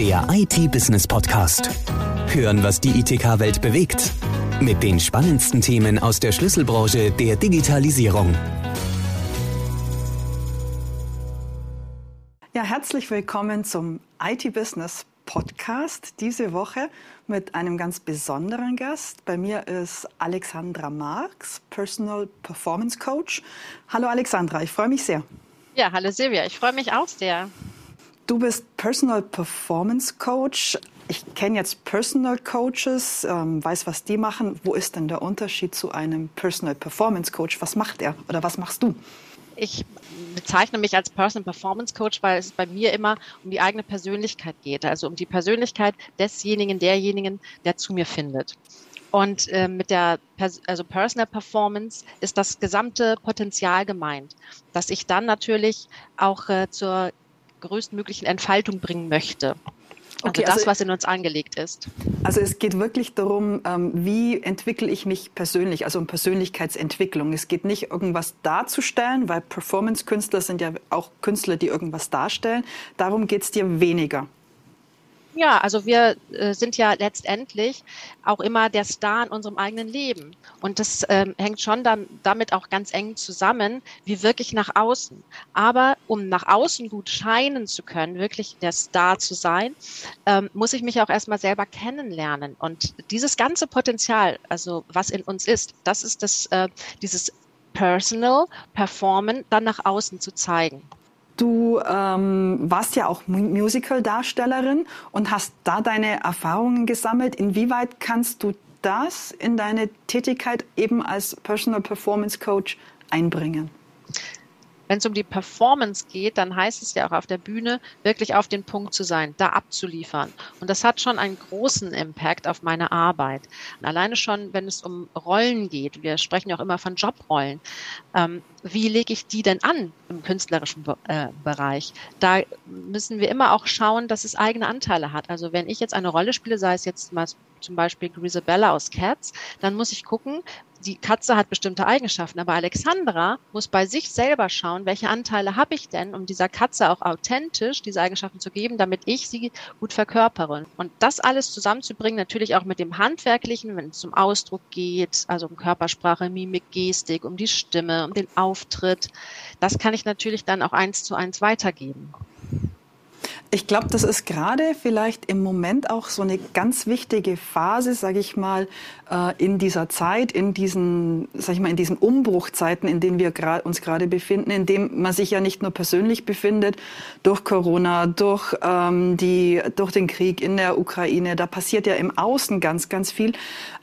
der IT-Business-Podcast. Hören, was die ITK-Welt bewegt. Mit den spannendsten Themen aus der Schlüsselbranche der Digitalisierung. Ja, herzlich willkommen zum IT-Business Podcast diese Woche mit einem ganz besonderen Gast. Bei mir ist Alexandra Marx, Personal Performance Coach. Hallo Alexandra, ich freue mich sehr. Ja, hallo Silvia, ich freue mich auch sehr. Du bist Personal Performance Coach. Ich kenne jetzt Personal Coaches, ähm, weiß, was die machen. Wo ist denn der Unterschied zu einem Personal Performance Coach? Was macht er oder was machst du? Ich bezeichne mich als Personal Performance Coach, weil es bei mir immer um die eigene Persönlichkeit geht, also um die Persönlichkeit desjenigen, derjenigen, der zu mir findet. Und äh, mit der also Personal Performance ist das gesamte Potenzial gemeint, dass ich dann natürlich auch äh, zur größtmöglichen Entfaltung bringen möchte. Also okay, das, also, was in uns angelegt ist. Also es geht wirklich darum, ähm, wie entwickle ich mich persönlich, also um Persönlichkeitsentwicklung. Es geht nicht irgendwas darzustellen, weil Performance-Künstler sind ja auch Künstler, die irgendwas darstellen. Darum geht es dir weniger. Ja, also wir äh, sind ja letztendlich auch immer der Star in unserem eigenen Leben. Und das ähm, hängt schon dann damit auch ganz eng zusammen, wie wirklich nach außen. Aber um nach außen gut scheinen zu können, wirklich der Star zu sein, ähm, muss ich mich auch erstmal selber kennenlernen. Und dieses ganze Potenzial, also was in uns ist, das ist das, äh, dieses Personal Performen dann nach außen zu zeigen. Du ähm, warst ja auch Musical-Darstellerin und hast da deine Erfahrungen gesammelt. Inwieweit kannst du das in deine Tätigkeit eben als Personal Performance Coach einbringen? Wenn es um die Performance geht, dann heißt es ja auch auf der Bühne, wirklich auf den Punkt zu sein, da abzuliefern. Und das hat schon einen großen Impact auf meine Arbeit. Und alleine schon, wenn es um Rollen geht, wir sprechen ja auch immer von Jobrollen, ähm, wie lege ich die denn an im künstlerischen äh, Bereich? Da müssen wir immer auch schauen, dass es eigene Anteile hat. Also wenn ich jetzt eine Rolle spiele, sei es jetzt mal zum Beispiel Grisabella aus Cats, dann muss ich gucken, die Katze hat bestimmte Eigenschaften, aber Alexandra muss bei sich selber schauen, welche Anteile habe ich denn, um dieser Katze auch authentisch diese Eigenschaften zu geben, damit ich sie gut verkörpere. Und das alles zusammenzubringen, natürlich auch mit dem Handwerklichen, wenn es zum Ausdruck geht, also um Körpersprache, Mimik, Gestik, um die Stimme, um den Auftritt, das kann ich natürlich dann auch eins zu eins weitergeben. Ich glaube, das ist gerade vielleicht im Moment auch so eine ganz wichtige Phase, sage ich mal, äh, in dieser Zeit, in diesen, sag ich mal, in diesen Umbruchzeiten, in denen wir uns gerade befinden, in dem man sich ja nicht nur persönlich befindet durch Corona, durch ähm, die, durch den Krieg in der Ukraine. Da passiert ja im Außen ganz, ganz viel.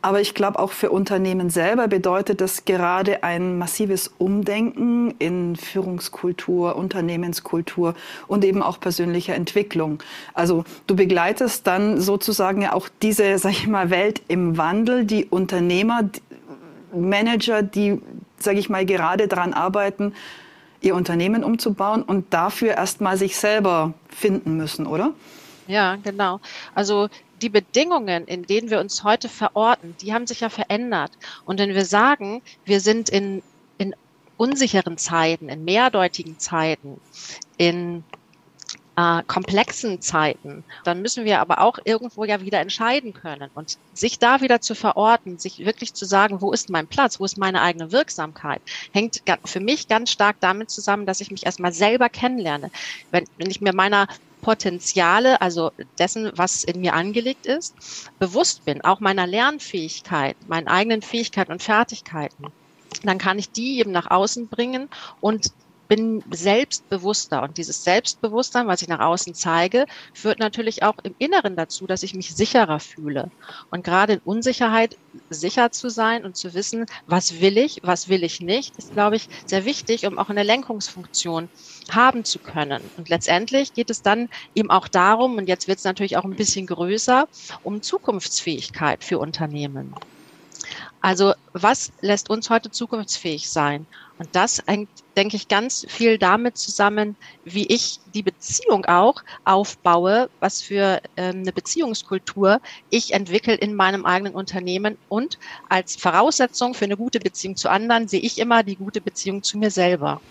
Aber ich glaube, auch für Unternehmen selber bedeutet das gerade ein massives Umdenken in Führungskultur, Unternehmenskultur und eben auch persönlicher Entwicklung. Also du begleitest dann sozusagen ja auch diese, sag ich mal, Welt im Wandel, die Unternehmer, die Manager, die, sage ich mal, gerade daran arbeiten, ihr Unternehmen umzubauen und dafür erstmal sich selber finden müssen, oder? Ja, genau. Also die Bedingungen, in denen wir uns heute verorten, die haben sich ja verändert. Und wenn wir sagen, wir sind in, in unsicheren Zeiten, in mehrdeutigen Zeiten, in äh, komplexen Zeiten, dann müssen wir aber auch irgendwo ja wieder entscheiden können. Und sich da wieder zu verorten, sich wirklich zu sagen, wo ist mein Platz, wo ist meine eigene Wirksamkeit, hängt für mich ganz stark damit zusammen, dass ich mich erstmal selber kennenlerne. Wenn, wenn ich mir meiner Potenziale, also dessen, was in mir angelegt ist, bewusst bin, auch meiner Lernfähigkeit, meinen eigenen Fähigkeiten und Fertigkeiten, dann kann ich die eben nach außen bringen und bin selbstbewusster. Und dieses Selbstbewusstsein, was ich nach außen zeige, führt natürlich auch im Inneren dazu, dass ich mich sicherer fühle. Und gerade in Unsicherheit sicher zu sein und zu wissen, was will ich, was will ich nicht, ist, glaube ich, sehr wichtig, um auch eine Lenkungsfunktion haben zu können. Und letztendlich geht es dann eben auch darum, und jetzt wird es natürlich auch ein bisschen größer, um Zukunftsfähigkeit für Unternehmen. Also was lässt uns heute zukunftsfähig sein? Und das hängt, denke ich, ganz viel damit zusammen, wie ich die Beziehung auch aufbaue, was für ähm, eine Beziehungskultur ich entwickle in meinem eigenen Unternehmen. Und als Voraussetzung für eine gute Beziehung zu anderen sehe ich immer die gute Beziehung zu mir selber.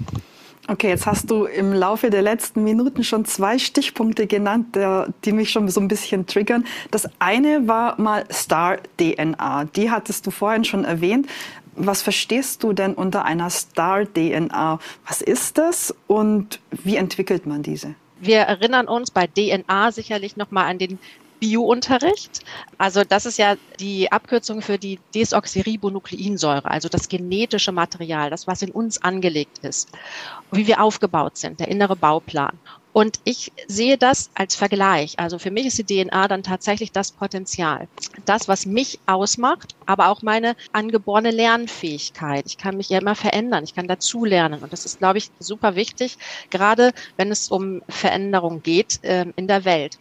Okay, jetzt hast du im Laufe der letzten Minuten schon zwei Stichpunkte genannt, die mich schon so ein bisschen triggern. Das eine war mal Star-DNA. Die hattest du vorhin schon erwähnt. Was verstehst du denn unter einer Star-DNA? Was ist das und wie entwickelt man diese? Wir erinnern uns bei DNA sicherlich nochmal an den Biounterricht. Also das ist ja die Abkürzung für die Desoxyribonukleinsäure, also das genetische Material, das, was in uns angelegt ist, wie wir aufgebaut sind, der innere Bauplan. Und ich sehe das als Vergleich. Also für mich ist die DNA dann tatsächlich das Potenzial. Das, was mich ausmacht, aber auch meine angeborene Lernfähigkeit. Ich kann mich ja immer verändern. Ich kann dazulernen. Und das ist, glaube ich, super wichtig, gerade wenn es um Veränderung geht äh, in der Welt.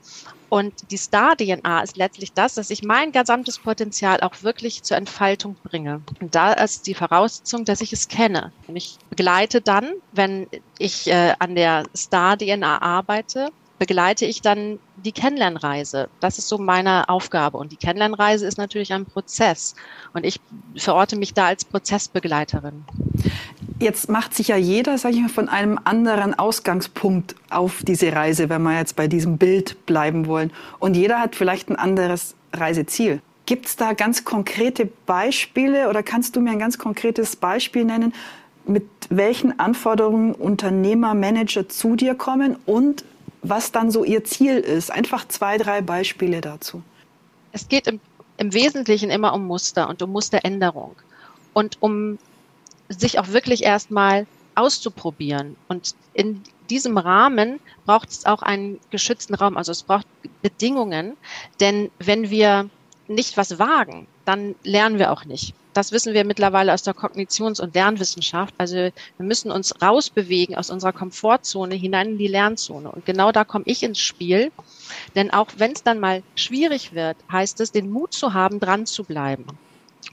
Und die Star-DNA ist letztlich das, dass ich mein gesamtes Potenzial auch wirklich zur Entfaltung bringe. Und da ist die Voraussetzung, dass ich es kenne. Und ich begleite dann, wenn ich äh, an der Star-DNA arbeite, begleite ich dann die Kennenlernreise. Das ist so meine Aufgabe. Und die Kennenlernreise ist natürlich ein Prozess. Und ich verorte mich da als Prozessbegleiterin. Jetzt macht sich ja jeder, sage ich mal, von einem anderen Ausgangspunkt auf diese Reise, wenn wir jetzt bei diesem Bild bleiben wollen. Und jeder hat vielleicht ein anderes Reiseziel. Gibt es da ganz konkrete Beispiele oder kannst du mir ein ganz konkretes Beispiel nennen, mit welchen Anforderungen Unternehmer, Manager zu dir kommen und was dann so ihr Ziel ist? Einfach zwei, drei Beispiele dazu. Es geht im, im Wesentlichen immer um Muster und um Musteränderung und um sich auch wirklich erstmal auszuprobieren. Und in diesem Rahmen braucht es auch einen geschützten Raum, also es braucht Bedingungen, denn wenn wir nicht was wagen, dann lernen wir auch nicht. Das wissen wir mittlerweile aus der Kognitions- und Lernwissenschaft. Also wir müssen uns rausbewegen aus unserer Komfortzone hinein in die Lernzone. Und genau da komme ich ins Spiel. Denn auch wenn es dann mal schwierig wird, heißt es, den Mut zu haben, dran zu bleiben.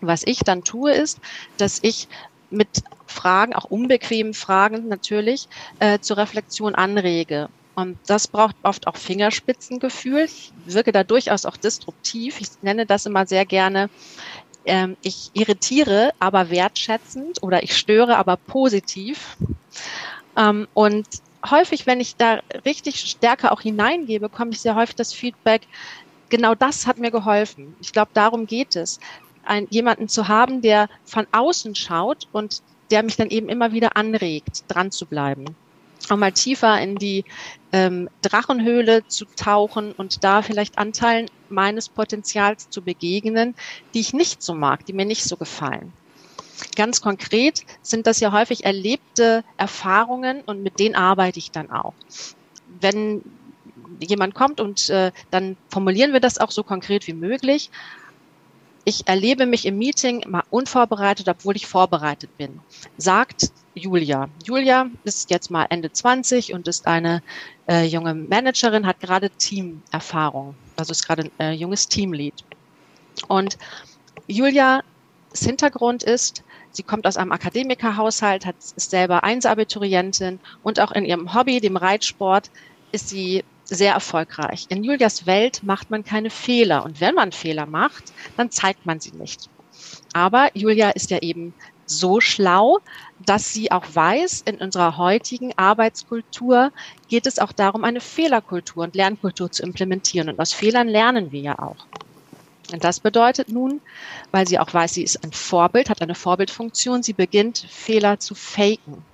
Was ich dann tue, ist, dass ich mit Fragen, auch unbequemen Fragen natürlich, äh, zur Reflexion anrege. Und das braucht oft auch Fingerspitzengefühl. Ich wirke da durchaus auch disruptiv. Ich nenne das immer sehr gerne, ähm, ich irritiere, aber wertschätzend oder ich störe, aber positiv. Ähm, und häufig, wenn ich da richtig stärker auch hineingebe, komme ich sehr häufig das Feedback, genau das hat mir geholfen. Ich glaube, darum geht es ein, jemanden zu haben, der von außen schaut und der mich dann eben immer wieder anregt, dran zu bleiben. Auch mal tiefer in die ähm, Drachenhöhle zu tauchen und da vielleicht Anteilen meines Potenzials zu begegnen, die ich nicht so mag, die mir nicht so gefallen. Ganz konkret sind das ja häufig erlebte Erfahrungen und mit denen arbeite ich dann auch. Wenn jemand kommt und äh, dann formulieren wir das auch so konkret wie möglich ich erlebe mich im Meeting mal unvorbereitet, obwohl ich vorbereitet bin, sagt Julia. Julia ist jetzt mal Ende 20 und ist eine äh, junge Managerin, hat gerade Teamerfahrung, also ist gerade ein äh, junges Teamlead. Und Julias Hintergrund ist, sie kommt aus einem Akademikerhaushalt, hat, ist selber Einserabiturientin und auch in ihrem Hobby, dem Reitsport, ist sie sehr erfolgreich. In Julias Welt macht man keine Fehler. Und wenn man Fehler macht, dann zeigt man sie nicht. Aber Julia ist ja eben so schlau, dass sie auch weiß, in unserer heutigen Arbeitskultur geht es auch darum, eine Fehlerkultur und Lernkultur zu implementieren. Und aus Fehlern lernen wir ja auch. Und das bedeutet nun, weil sie auch weiß, sie ist ein Vorbild, hat eine Vorbildfunktion, sie beginnt Fehler zu faken.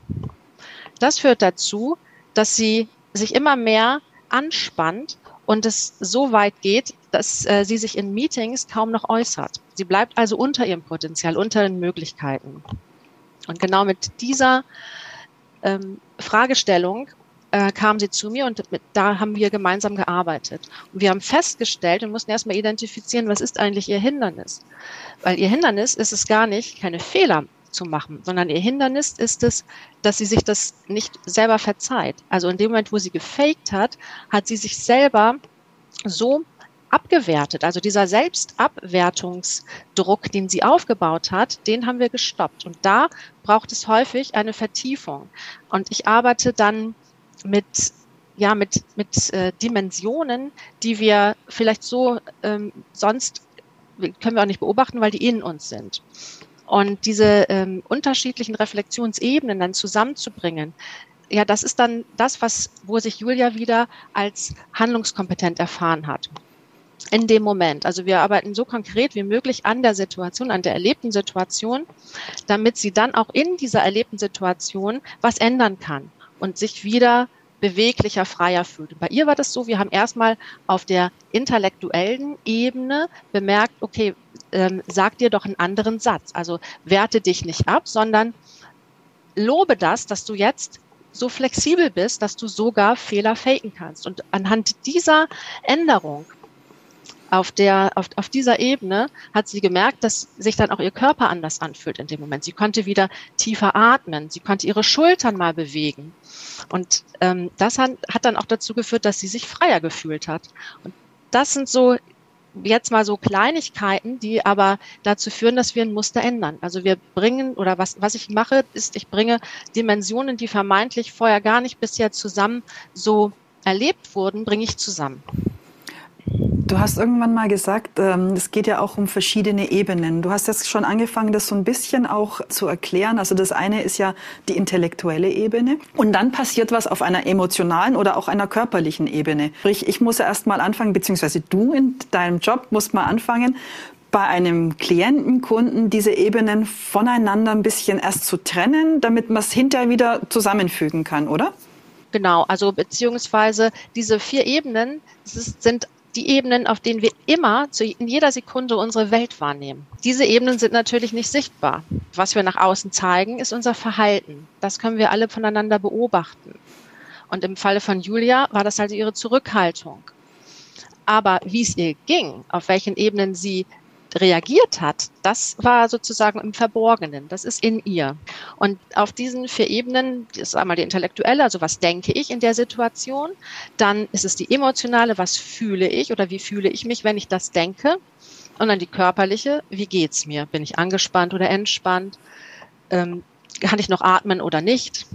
Das führt dazu, dass sie sich immer mehr anspannt und es so weit geht, dass äh, sie sich in Meetings kaum noch äußert. Sie bleibt also unter ihrem Potenzial, unter den Möglichkeiten. Und genau mit dieser ähm, Fragestellung äh, kam sie zu mir und mit, da haben wir gemeinsam gearbeitet. Und wir haben festgestellt, wir mussten erstmal identifizieren, was ist eigentlich ihr Hindernis. Weil ihr Hindernis ist es gar nicht, keine Fehler zu machen, sondern ihr Hindernis ist es, dass sie sich das nicht selber verzeiht. Also in dem Moment, wo sie gefaked hat, hat sie sich selber so abgewertet. Also dieser Selbstabwertungsdruck, den sie aufgebaut hat, den haben wir gestoppt. Und da braucht es häufig eine Vertiefung. Und ich arbeite dann mit ja mit mit äh, Dimensionen, die wir vielleicht so ähm, sonst können wir auch nicht beobachten, weil die in uns sind. Und diese ähm, unterschiedlichen Reflexionsebenen dann zusammenzubringen, ja, das ist dann das, was, wo sich Julia wieder als handlungskompetent erfahren hat. In dem Moment. Also wir arbeiten so konkret wie möglich an der Situation, an der erlebten Situation, damit sie dann auch in dieser erlebten Situation was ändern kann und sich wieder beweglicher, freier fühlt. Bei ihr war das so, wir haben erstmal auf der intellektuellen Ebene bemerkt, okay, ähm, sag dir doch einen anderen Satz. Also werte dich nicht ab, sondern lobe das, dass du jetzt so flexibel bist, dass du sogar Fehler faken kannst. Und anhand dieser Änderung auf, der, auf, auf dieser Ebene hat sie gemerkt, dass sich dann auch ihr Körper anders anfühlt in dem Moment. Sie konnte wieder tiefer atmen, sie konnte ihre Schultern mal bewegen. Und ähm, das hat, hat dann auch dazu geführt, dass sie sich freier gefühlt hat. Und das sind so jetzt mal so Kleinigkeiten, die aber dazu führen, dass wir ein Muster ändern. Also wir bringen, oder was, was ich mache, ist, ich bringe Dimensionen, die vermeintlich vorher gar nicht bisher zusammen so erlebt wurden, bringe ich zusammen. Du hast irgendwann mal gesagt, ähm, es geht ja auch um verschiedene Ebenen. Du hast jetzt schon angefangen, das so ein bisschen auch zu erklären. Also das eine ist ja die intellektuelle Ebene. Und dann passiert was auf einer emotionalen oder auch einer körperlichen Ebene. Sprich, ich muss erst mal anfangen, beziehungsweise du in deinem Job musst mal anfangen, bei einem Klienten, Kunden diese Ebenen voneinander ein bisschen erst zu trennen, damit man es hinterher wieder zusammenfügen kann, oder? Genau, also beziehungsweise diese vier Ebenen sind die Ebenen, auf denen wir immer zu, in jeder Sekunde unsere Welt wahrnehmen. Diese Ebenen sind natürlich nicht sichtbar. Was wir nach außen zeigen, ist unser Verhalten. Das können wir alle voneinander beobachten. Und im Falle von Julia war das halt ihre Zurückhaltung. Aber wie es ihr ging, auf welchen Ebenen sie reagiert hat, das war sozusagen im Verborgenen, das ist in ihr. Und auf diesen vier Ebenen das ist einmal die intellektuelle, also was denke ich in der Situation, dann ist es die emotionale, was fühle ich oder wie fühle ich mich, wenn ich das denke, und dann die körperliche, wie geht's mir? Bin ich angespannt oder entspannt? Ähm, kann ich noch atmen oder nicht?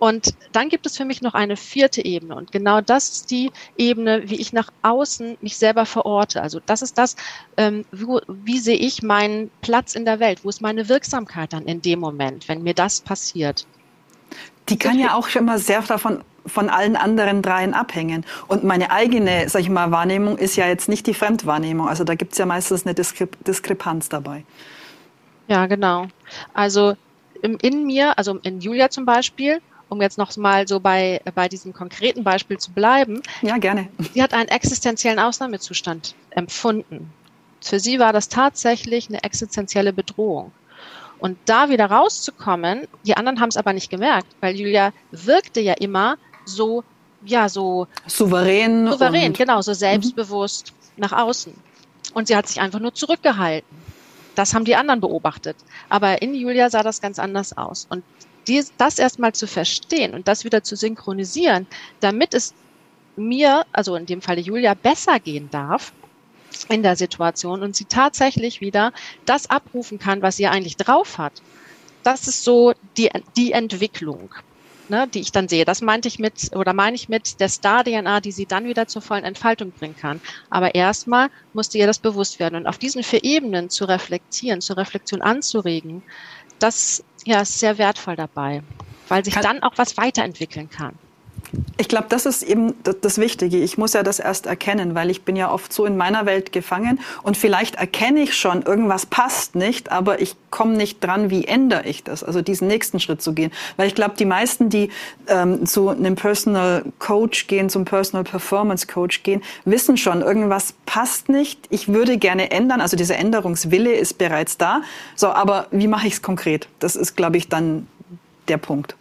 Und dann gibt es für mich noch eine vierte Ebene. Und genau das ist die Ebene, wie ich nach außen mich selber verorte. Also das ist das, ähm, wo, wie sehe ich meinen Platz in der Welt? Wo ist meine Wirksamkeit dann in dem Moment, wenn mir das passiert? Die kann ja auch schon mal sehr davon von allen anderen dreien abhängen. Und meine eigene, sag ich mal, Wahrnehmung ist ja jetzt nicht die Fremdwahrnehmung. Also da gibt es ja meistens eine Diskrep Diskrepanz dabei. Ja, genau. Also in mir, also in Julia zum Beispiel, um jetzt noch mal so bei, bei diesem konkreten Beispiel zu bleiben. Ja, gerne. Sie hat einen existenziellen Ausnahmezustand empfunden. Für sie war das tatsächlich eine existenzielle Bedrohung. Und da wieder rauszukommen, die anderen haben es aber nicht gemerkt, weil Julia wirkte ja immer so, ja, so souverän. Souverän, genau, so selbstbewusst mhm. nach außen. Und sie hat sich einfach nur zurückgehalten. Das haben die anderen beobachtet. Aber in Julia sah das ganz anders aus. Und dies, das erstmal zu verstehen und das wieder zu synchronisieren, damit es mir, also in dem Falle Julia, besser gehen darf in der Situation und sie tatsächlich wieder das abrufen kann, was sie eigentlich drauf hat. Das ist so die, die Entwicklung, ne, die ich dann sehe. Das meinte ich mit, oder meine ich mit der Star-DNA, die sie dann wieder zur vollen Entfaltung bringen kann. Aber erstmal musste ihr das bewusst werden. Und auf diesen vier Ebenen zu reflektieren, zur Reflexion anzuregen, das ja, ist sehr wertvoll dabei, weil sich kann, dann auch was weiterentwickeln kann. Ich glaube, das ist eben das Wichtige. Ich muss ja das erst erkennen, weil ich bin ja oft so in meiner Welt gefangen und vielleicht erkenne ich schon, irgendwas passt nicht, aber ich komme nicht dran, wie ändere ich das? Also diesen nächsten Schritt zu gehen. Weil ich glaube, die meisten, die ähm, zu einem Personal Coach gehen, zum Personal Performance Coach gehen, wissen schon, irgendwas passt nicht. Ich würde gerne ändern. Also dieser Änderungswille ist bereits da. So, aber wie mache ich es konkret? Das ist, glaube ich, dann der Punkt.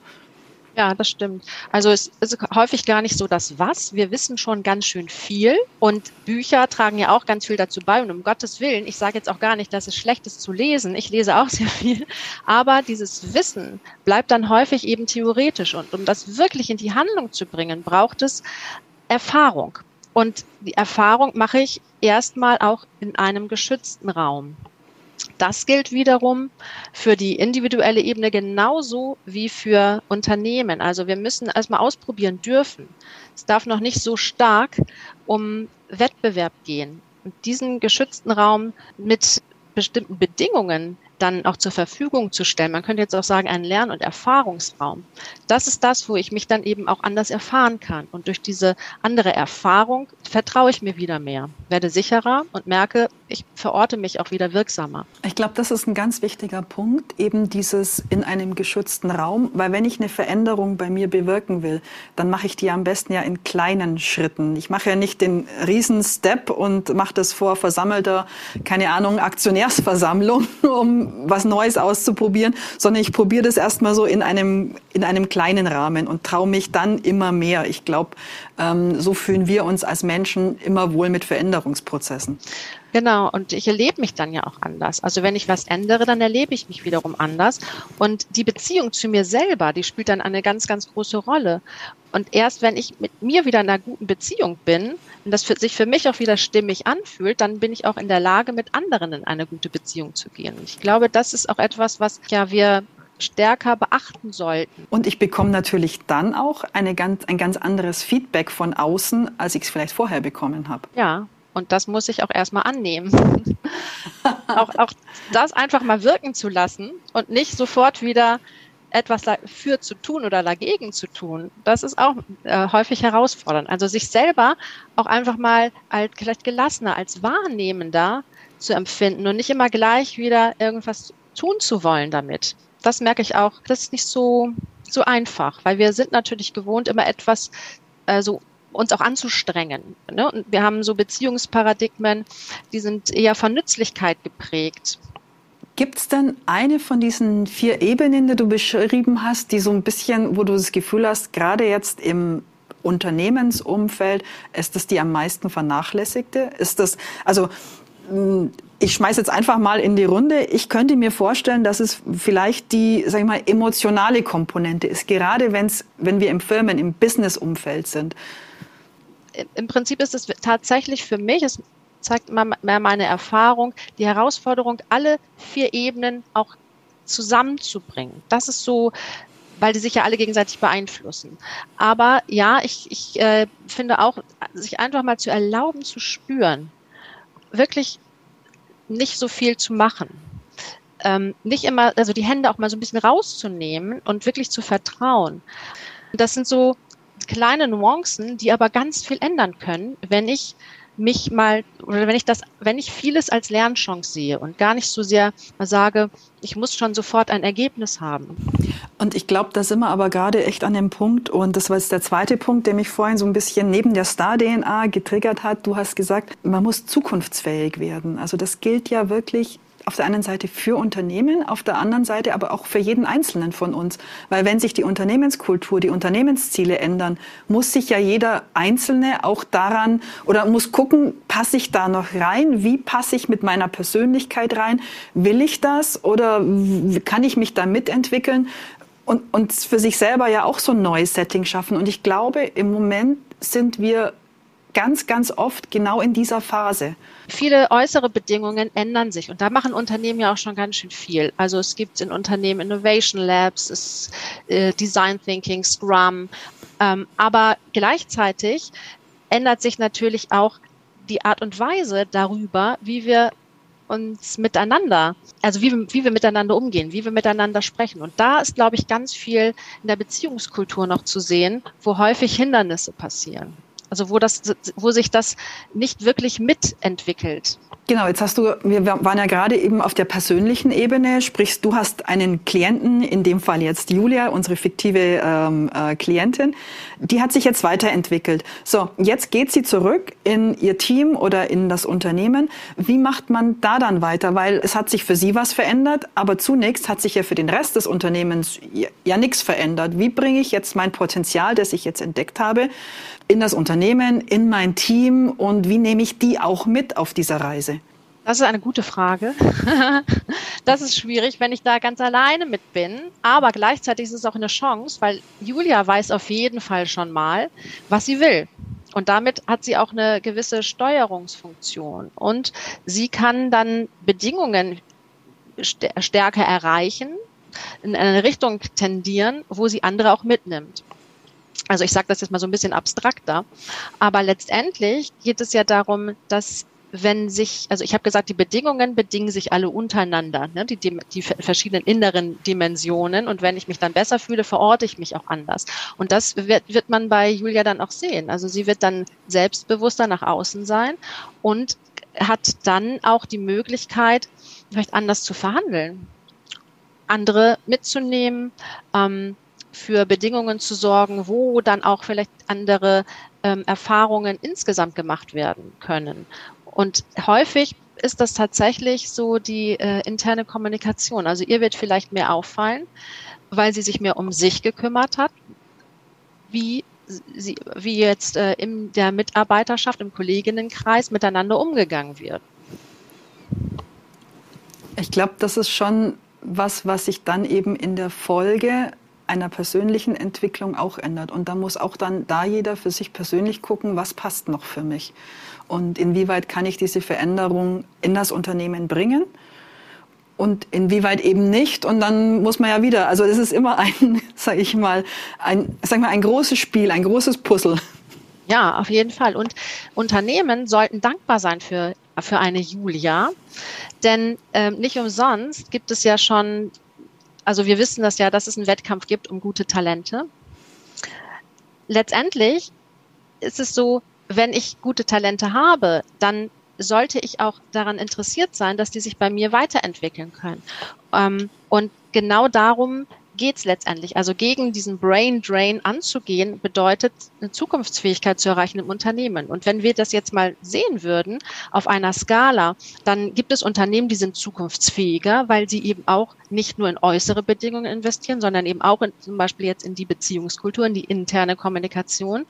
Ja, das stimmt. Also es ist häufig gar nicht so das Was. Wir wissen schon ganz schön viel und Bücher tragen ja auch ganz viel dazu bei. Und um Gottes Willen, ich sage jetzt auch gar nicht, dass es schlecht ist zu lesen. Ich lese auch sehr viel. Aber dieses Wissen bleibt dann häufig eben theoretisch. Und um das wirklich in die Handlung zu bringen, braucht es Erfahrung. Und die Erfahrung mache ich erstmal auch in einem geschützten Raum. Das gilt wiederum für die individuelle Ebene genauso wie für Unternehmen. Also wir müssen erstmal ausprobieren dürfen. Es darf noch nicht so stark um Wettbewerb gehen. Und diesen geschützten Raum mit bestimmten Bedingungen dann auch zur Verfügung zu stellen. Man könnte jetzt auch sagen, einen Lern- und Erfahrungsraum. Das ist das, wo ich mich dann eben auch anders erfahren kann. Und durch diese andere Erfahrung vertraue ich mir wieder mehr, werde sicherer und merke, ich verorte mich auch wieder wirksamer. Ich glaube, das ist ein ganz wichtiger Punkt, eben dieses in einem geschützten Raum, weil wenn ich eine Veränderung bei mir bewirken will, dann mache ich die am besten ja in kleinen Schritten. Ich mache ja nicht den riesen Step und mache das vor versammelter, keine Ahnung, Aktionärsversammlung, um was Neues auszuprobieren, sondern ich probiere das erstmal so in einem, in einem kleinen Rahmen und traue mich dann immer mehr. Ich glaube, ähm, so fühlen wir uns als Menschen immer wohl mit Veränderungsprozessen. Genau, und ich erlebe mich dann ja auch anders. Also wenn ich was ändere, dann erlebe ich mich wiederum anders. Und die Beziehung zu mir selber, die spielt dann eine ganz, ganz große Rolle. Und erst wenn ich mit mir wieder in einer guten Beziehung bin und das für, sich für mich auch wieder stimmig anfühlt, dann bin ich auch in der Lage, mit anderen in eine gute Beziehung zu gehen. Und ich glaube, das ist auch etwas, was ja wir stärker beachten sollten. Und ich bekomme natürlich dann auch eine ganz, ein ganz anderes Feedback von außen, als ich es vielleicht vorher bekommen habe. Ja, und das muss ich auch erstmal annehmen. auch, auch das einfach mal wirken zu lassen und nicht sofort wieder etwas dafür zu tun oder dagegen zu tun, das ist auch äh, häufig herausfordernd. Also sich selber auch einfach mal als vielleicht gelassener, als wahrnehmender zu empfinden und nicht immer gleich wieder irgendwas tun zu wollen damit. Das merke ich auch. Das ist nicht so, so einfach, weil wir sind natürlich gewohnt, immer etwas äh, so uns auch anzustrengen. Ne? Und wir haben so Beziehungsparadigmen, die sind eher von Nützlichkeit geprägt. Gibt es denn eine von diesen vier Ebenen, die du beschrieben hast, die so ein bisschen, wo du das Gefühl hast, gerade jetzt im Unternehmensumfeld, ist das die am meisten vernachlässigte? Ist das, also hm, ich schmeiße jetzt einfach mal in die Runde. Ich könnte mir vorstellen, dass es vielleicht die, sag ich mal, emotionale Komponente ist, gerade wenn's, wenn wir im Firmen, im Businessumfeld sind im Prinzip ist es tatsächlich für mich, es zeigt mehr meine Erfahrung, die Herausforderung, alle vier Ebenen auch zusammenzubringen. Das ist so, weil die sich ja alle gegenseitig beeinflussen. Aber ja, ich, ich äh, finde auch, sich einfach mal zu erlauben, zu spüren, wirklich nicht so viel zu machen. Ähm, nicht immer, also die Hände auch mal so ein bisschen rauszunehmen und wirklich zu vertrauen. Das sind so kleine Nuancen, die aber ganz viel ändern können, wenn ich mich mal oder wenn ich das, wenn ich vieles als Lernchance sehe und gar nicht so sehr sage, ich muss schon sofort ein Ergebnis haben. Und ich glaube, da sind wir aber gerade echt an dem Punkt, und das war jetzt der zweite Punkt, der mich vorhin so ein bisschen neben der Star-DNA getriggert hat. Du hast gesagt, man muss zukunftsfähig werden. Also das gilt ja wirklich auf der einen Seite für Unternehmen, auf der anderen Seite aber auch für jeden Einzelnen von uns. Weil wenn sich die Unternehmenskultur, die Unternehmensziele ändern, muss sich ja jeder Einzelne auch daran oder muss gucken, passe ich da noch rein? Wie passe ich mit meiner Persönlichkeit rein? Will ich das oder kann ich mich da mitentwickeln? Und, und für sich selber ja auch so ein neues Setting schaffen. Und ich glaube, im Moment sind wir ganz, ganz oft genau in dieser Phase. Viele äußere Bedingungen ändern sich und da machen Unternehmen ja auch schon ganz schön viel. Also es gibt in Unternehmen Innovation Labs, es, äh, Design Thinking, Scrum, ähm, aber gleichzeitig ändert sich natürlich auch die Art und Weise darüber, wie wir uns miteinander, also wie, wie wir miteinander umgehen, wie wir miteinander sprechen. Und da ist, glaube ich, ganz viel in der Beziehungskultur noch zu sehen, wo häufig Hindernisse passieren. Also wo das, wo sich das nicht wirklich mitentwickelt. Genau, jetzt hast du, wir waren ja gerade eben auf der persönlichen Ebene, sprich, du hast einen Klienten, in dem Fall jetzt Julia, unsere fiktive ähm, äh, Klientin, die hat sich jetzt weiterentwickelt. So, jetzt geht sie zurück in ihr Team oder in das Unternehmen. Wie macht man da dann weiter? Weil es hat sich für sie was verändert, aber zunächst hat sich ja für den Rest des Unternehmens ja, ja nichts verändert. Wie bringe ich jetzt mein Potenzial, das ich jetzt entdeckt habe, in das Unternehmen, in mein Team und wie nehme ich die auch mit auf dieser Reise? Das ist eine gute Frage. das ist schwierig, wenn ich da ganz alleine mit bin. Aber gleichzeitig ist es auch eine Chance, weil Julia weiß auf jeden Fall schon mal, was sie will. Und damit hat sie auch eine gewisse Steuerungsfunktion. Und sie kann dann Bedingungen stärker erreichen, in eine Richtung tendieren, wo sie andere auch mitnimmt. Also ich sage das jetzt mal so ein bisschen abstrakter, aber letztendlich geht es ja darum, dass wenn sich, also ich habe gesagt, die Bedingungen bedingen sich alle untereinander, ne, die, die, die verschiedenen inneren Dimensionen. Und wenn ich mich dann besser fühle, verorte ich mich auch anders. Und das wird, wird man bei Julia dann auch sehen. Also sie wird dann selbstbewusster nach außen sein und hat dann auch die Möglichkeit, vielleicht anders zu verhandeln, andere mitzunehmen, ähm, für Bedingungen zu sorgen, wo dann auch vielleicht andere ähm, Erfahrungen insgesamt gemacht werden können. Und häufig ist das tatsächlich so die äh, interne Kommunikation. Also ihr wird vielleicht mehr auffallen, weil sie sich mehr um sich gekümmert hat, wie sie, wie jetzt äh, in der Mitarbeiterschaft, im Kolleginnenkreis miteinander umgegangen wird. Ich glaube, das ist schon was, was sich dann eben in der Folge einer persönlichen Entwicklung auch ändert. Und da muss auch dann da jeder für sich persönlich gucken, was passt noch für mich und inwieweit kann ich diese Veränderung in das Unternehmen bringen und inwieweit eben nicht. Und dann muss man ja wieder, also es ist immer ein, sage ich mal, ein, sag mal, ein großes Spiel, ein großes Puzzle. Ja, auf jeden Fall. Und Unternehmen sollten dankbar sein für, für eine Julia, denn ähm, nicht umsonst gibt es ja schon also wir wissen das ja, dass es einen Wettkampf gibt um gute Talente. Letztendlich ist es so, wenn ich gute Talente habe, dann sollte ich auch daran interessiert sein, dass die sich bei mir weiterentwickeln können. Ähm, und genau darum geht es letztendlich. Also gegen diesen Brain Drain anzugehen, bedeutet eine Zukunftsfähigkeit zu erreichen im Unternehmen. Und wenn wir das jetzt mal sehen würden auf einer Skala, dann gibt es Unternehmen, die sind zukunftsfähiger, weil sie eben auch nicht nur in äußere Bedingungen investieren, sondern eben auch in, zum Beispiel jetzt in die Beziehungskultur, in die interne Kommunikation.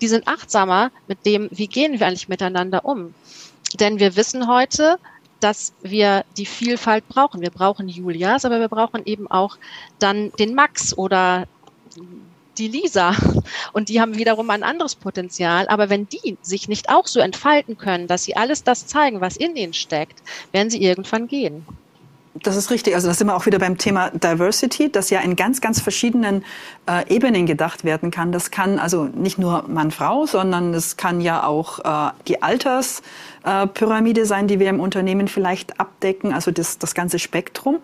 Die sind achtsamer mit dem, wie gehen wir eigentlich miteinander um. Denn wir wissen heute, dass wir die Vielfalt brauchen. Wir brauchen Julias, aber wir brauchen eben auch dann den Max oder die Lisa. Und die haben wiederum ein anderes Potenzial. Aber wenn die sich nicht auch so entfalten können, dass sie alles das zeigen, was in ihnen steckt, werden sie irgendwann gehen. Das ist richtig. Also da sind wir auch wieder beim Thema Diversity, das ja in ganz, ganz verschiedenen äh, Ebenen gedacht werden kann. Das kann also nicht nur Mann-Frau, sondern es kann ja auch äh, die Alterspyramide äh, sein, die wir im Unternehmen vielleicht abdecken, also das, das ganze Spektrum.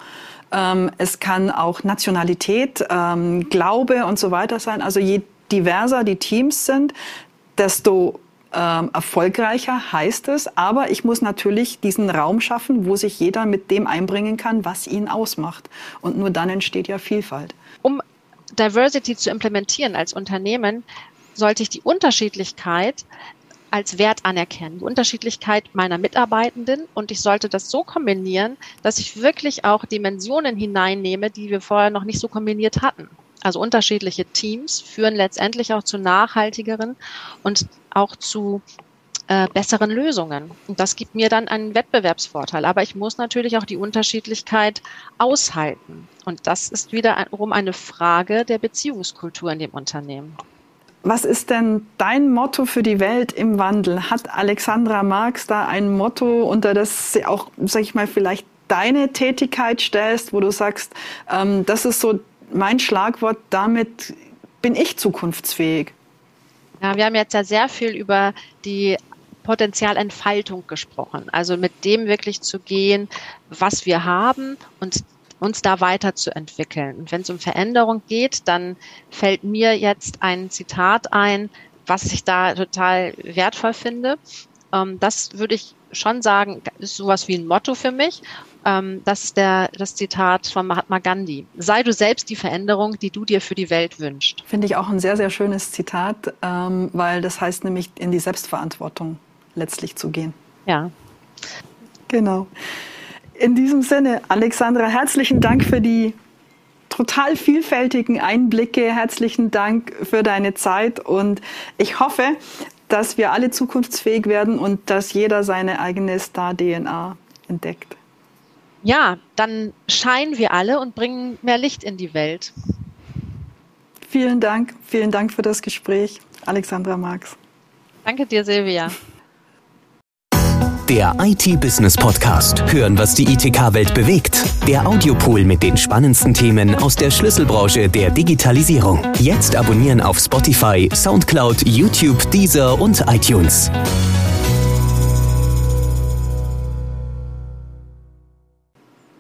Ähm, es kann auch Nationalität, ähm, Glaube und so weiter sein. Also je diverser die Teams sind, desto ähm, erfolgreicher heißt es, aber ich muss natürlich diesen Raum schaffen, wo sich jeder mit dem einbringen kann, was ihn ausmacht. Und nur dann entsteht ja Vielfalt. Um Diversity zu implementieren als Unternehmen, sollte ich die Unterschiedlichkeit als Wert anerkennen, die Unterschiedlichkeit meiner Mitarbeitenden und ich sollte das so kombinieren, dass ich wirklich auch Dimensionen hineinnehme, die wir vorher noch nicht so kombiniert hatten. Also unterschiedliche Teams führen letztendlich auch zu nachhaltigeren und auch zu äh, besseren Lösungen. Und das gibt mir dann einen Wettbewerbsvorteil. Aber ich muss natürlich auch die Unterschiedlichkeit aushalten. Und das ist wiederum eine Frage der Beziehungskultur in dem Unternehmen. Was ist denn dein Motto für die Welt im Wandel? Hat Alexandra Marx da ein Motto, unter das sie auch, sag ich mal, vielleicht deine Tätigkeit stellst, wo du sagst, ähm, das ist so mein Schlagwort, damit bin ich zukunftsfähig. Ja, wir haben jetzt ja sehr viel über die Potenzialentfaltung gesprochen. Also mit dem wirklich zu gehen, was wir haben und uns da weiterzuentwickeln. Und wenn es um Veränderung geht, dann fällt mir jetzt ein Zitat ein, was ich da total wertvoll finde. Ähm, das würde ich schon sagen, ist sowas wie ein Motto für mich. Ähm, das ist der, das Zitat von Mahatma Gandhi. Sei du selbst die Veränderung, die du dir für die Welt wünschst. Finde ich auch ein sehr, sehr schönes Zitat, ähm, weil das heißt nämlich, in die Selbstverantwortung letztlich zu gehen. Ja. Genau. In diesem Sinne, Alexandra, herzlichen Dank für die total vielfältigen Einblicke. Herzlichen Dank für deine Zeit und ich hoffe, dass wir alle zukunftsfähig werden und dass jeder seine eigene Star-DNA entdeckt. Ja, dann scheinen wir alle und bringen mehr Licht in die Welt. Vielen Dank, vielen Dank für das Gespräch, Alexandra Marx. Danke dir, Silvia. Der IT-Business Podcast. Hören, was die ITK-Welt bewegt. Der Audiopool mit den spannendsten Themen aus der Schlüsselbranche der Digitalisierung. Jetzt abonnieren auf Spotify, Soundcloud, YouTube, Deezer und iTunes.